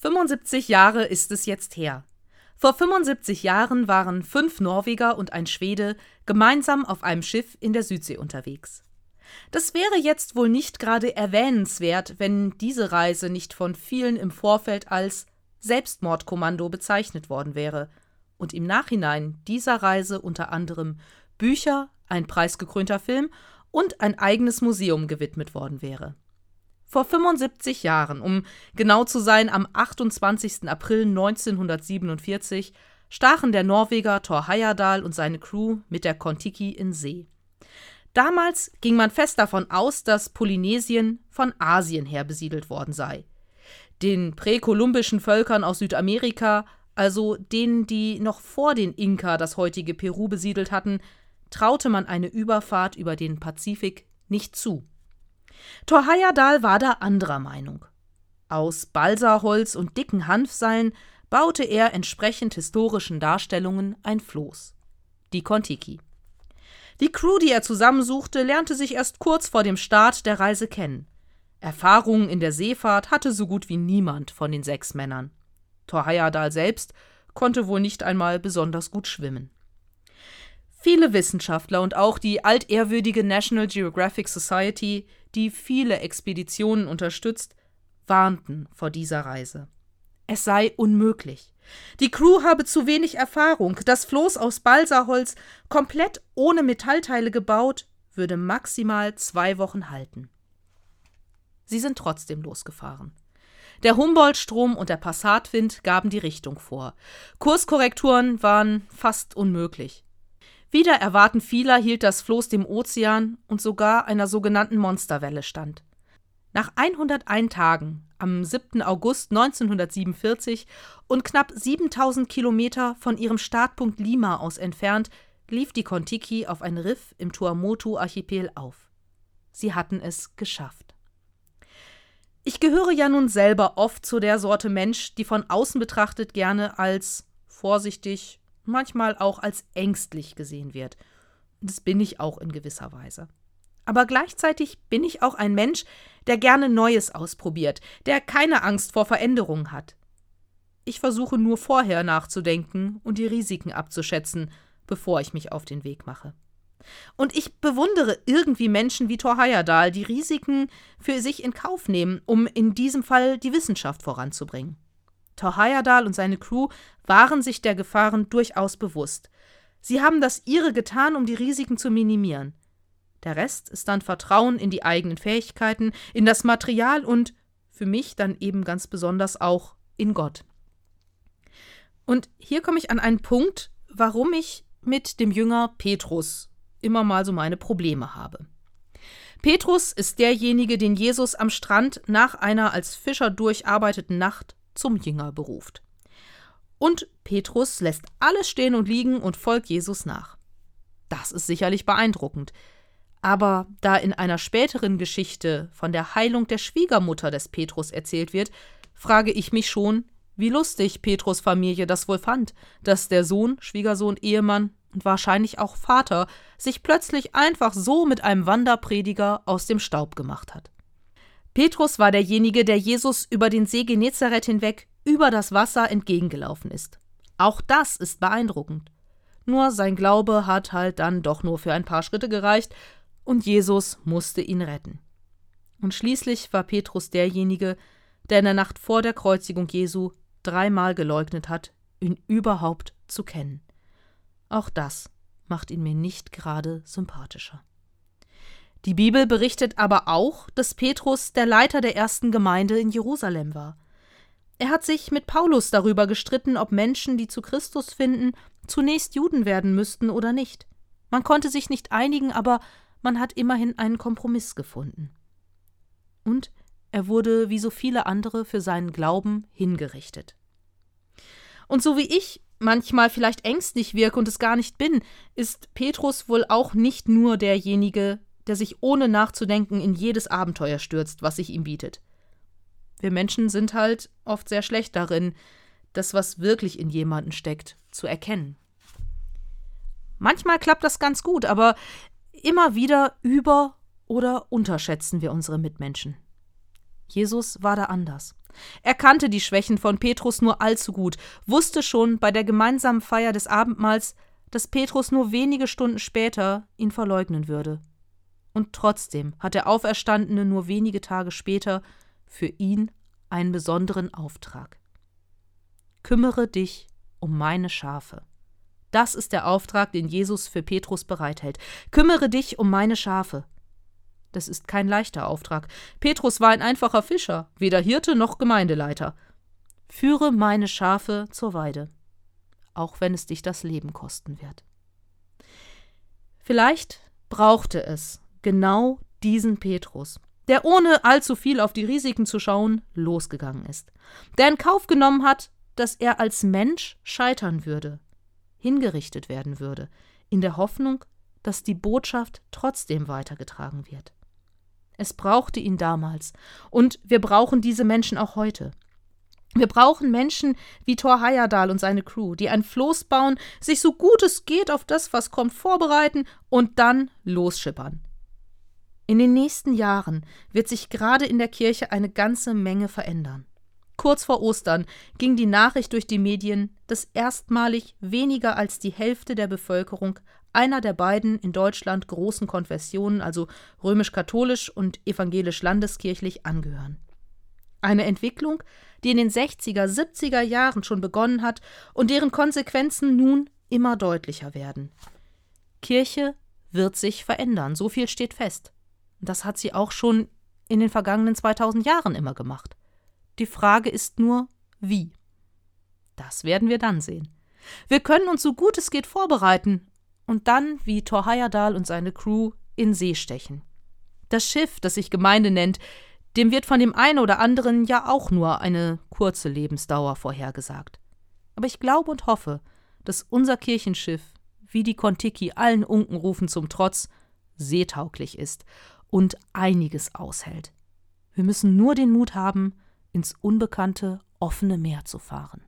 75 Jahre ist es jetzt her. Vor 75 Jahren waren fünf Norweger und ein Schwede gemeinsam auf einem Schiff in der Südsee unterwegs. Das wäre jetzt wohl nicht gerade erwähnenswert, wenn diese Reise nicht von vielen im Vorfeld als Selbstmordkommando bezeichnet worden wäre und im Nachhinein dieser Reise unter anderem Bücher, ein preisgekrönter Film und ein eigenes Museum gewidmet worden wäre. Vor 75 Jahren, um genau zu sein, am 28. April 1947, stachen der Norweger Thor Heyerdahl und seine Crew mit der Kontiki in See. Damals ging man fest davon aus, dass Polynesien von Asien her besiedelt worden sei. Den präkolumbischen Völkern aus Südamerika, also denen, die noch vor den Inka das heutige Peru besiedelt hatten, traute man eine Überfahrt über den Pazifik nicht zu. Thor Heyerdahl war da anderer Meinung. Aus Balsaholz und dicken Hanfseilen baute er entsprechend historischen Darstellungen ein Floß. Die Kontiki. Die Crew, die er zusammensuchte, lernte sich erst kurz vor dem Start der Reise kennen. Erfahrungen in der Seefahrt hatte so gut wie niemand von den sechs Männern. Thor Heyerdahl selbst konnte wohl nicht einmal besonders gut schwimmen. Viele Wissenschaftler und auch die altehrwürdige National Geographic Society, die viele Expeditionen unterstützt, warnten vor dieser Reise. Es sei unmöglich. Die Crew habe zu wenig Erfahrung. Das Floß aus Balsaholz, komplett ohne Metallteile gebaut, würde maximal zwei Wochen halten. Sie sind trotzdem losgefahren. Der Humboldt-Strom und der Passatwind gaben die Richtung vor. Kurskorrekturen waren fast unmöglich. Wieder erwarten vieler hielt das Floß dem Ozean und sogar einer sogenannten Monsterwelle stand. Nach 101 Tagen, am 7. August 1947 und knapp 7000 Kilometer von ihrem Startpunkt Lima aus entfernt, lief die Kontiki auf ein Riff im Tuamotu-Archipel auf. Sie hatten es geschafft. Ich gehöre ja nun selber oft zu der Sorte Mensch, die von außen betrachtet gerne als vorsichtig, manchmal auch als ängstlich gesehen wird. Das bin ich auch in gewisser Weise. Aber gleichzeitig bin ich auch ein Mensch, der gerne Neues ausprobiert, der keine Angst vor Veränderungen hat. Ich versuche nur vorher nachzudenken und die Risiken abzuschätzen, bevor ich mich auf den Weg mache. Und ich bewundere irgendwie Menschen wie Thor Heyerdahl, die Risiken für sich in Kauf nehmen, um in diesem Fall die Wissenschaft voranzubringen. Thor Heyerdahl und seine Crew waren sich der Gefahren durchaus bewusst. Sie haben das ihre getan, um die Risiken zu minimieren. Der Rest ist dann Vertrauen in die eigenen Fähigkeiten, in das Material und für mich dann eben ganz besonders auch in Gott. Und hier komme ich an einen Punkt, warum ich mit dem Jünger Petrus immer mal so meine Probleme habe. Petrus ist derjenige, den Jesus am Strand nach einer als Fischer durcharbeiteten Nacht zum Jünger beruft. Und Petrus lässt alles stehen und liegen und folgt Jesus nach. Das ist sicherlich beeindruckend. Aber da in einer späteren Geschichte von der Heilung der Schwiegermutter des Petrus erzählt wird, frage ich mich schon, wie lustig Petrus Familie das wohl fand, dass der Sohn, Schwiegersohn, Ehemann und wahrscheinlich auch Vater sich plötzlich einfach so mit einem Wanderprediger aus dem Staub gemacht hat. Petrus war derjenige, der Jesus über den See Genezareth hinweg über das Wasser entgegengelaufen ist. Auch das ist beeindruckend. Nur sein Glaube hat halt dann doch nur für ein paar Schritte gereicht und Jesus musste ihn retten. Und schließlich war Petrus derjenige, der in der Nacht vor der Kreuzigung Jesu dreimal geleugnet hat, ihn überhaupt zu kennen. Auch das macht ihn mir nicht gerade sympathischer. Die Bibel berichtet aber auch, dass Petrus der Leiter der ersten Gemeinde in Jerusalem war. Er hat sich mit Paulus darüber gestritten, ob Menschen, die zu Christus finden, zunächst Juden werden müssten oder nicht. Man konnte sich nicht einigen, aber man hat immerhin einen Kompromiss gefunden. Und er wurde wie so viele andere für seinen Glauben hingerichtet. Und so wie ich manchmal vielleicht ängstlich wirke und es gar nicht bin, ist Petrus wohl auch nicht nur derjenige, der sich ohne nachzudenken in jedes Abenteuer stürzt, was sich ihm bietet. Wir Menschen sind halt oft sehr schlecht darin, das, was wirklich in jemanden steckt, zu erkennen. Manchmal klappt das ganz gut, aber immer wieder über- oder unterschätzen wir unsere Mitmenschen. Jesus war da anders. Er kannte die Schwächen von Petrus nur allzu gut, wusste schon bei der gemeinsamen Feier des Abendmahls, dass Petrus nur wenige Stunden später ihn verleugnen würde. Und trotzdem hat der Auferstandene nur wenige Tage später für ihn einen besonderen Auftrag. Kümmere dich um meine Schafe. Das ist der Auftrag, den Jesus für Petrus bereithält. Kümmere dich um meine Schafe. Das ist kein leichter Auftrag. Petrus war ein einfacher Fischer, weder Hirte noch Gemeindeleiter. Führe meine Schafe zur Weide, auch wenn es dich das Leben kosten wird. Vielleicht brauchte es genau diesen Petrus, der ohne allzu viel auf die Risiken zu schauen losgegangen ist, der in Kauf genommen hat, dass er als Mensch scheitern würde, hingerichtet werden würde, in der Hoffnung, dass die Botschaft trotzdem weitergetragen wird. Es brauchte ihn damals. Und wir brauchen diese Menschen auch heute. Wir brauchen Menschen wie Thor Heyerdahl und seine Crew, die ein Floß bauen, sich so gut es geht auf das, was kommt, vorbereiten und dann losschippern. In den nächsten Jahren wird sich gerade in der Kirche eine ganze Menge verändern. Kurz vor Ostern ging die Nachricht durch die Medien, dass erstmalig weniger als die Hälfte der Bevölkerung einer der beiden in Deutschland großen Konfessionen, also römisch-katholisch und evangelisch-landeskirchlich, angehören. Eine Entwicklung, die in den 60er, 70er Jahren schon begonnen hat und deren Konsequenzen nun immer deutlicher werden. Kirche wird sich verändern, so viel steht fest. Das hat sie auch schon in den vergangenen 2000 Jahren immer gemacht. Die Frage ist nur, wie. Das werden wir dann sehen. Wir können uns so gut es geht vorbereiten und dann, wie Thor Heyerdahl und seine Crew, in See stechen. Das Schiff, das sich Gemeinde nennt, dem wird von dem einen oder anderen ja auch nur eine kurze Lebensdauer vorhergesagt. Aber ich glaube und hoffe, dass unser Kirchenschiff, wie die Kontiki allen Unkenrufen zum Trotz, seetauglich ist und einiges aushält. Wir müssen nur den Mut haben, ins unbekannte, offene Meer zu fahren.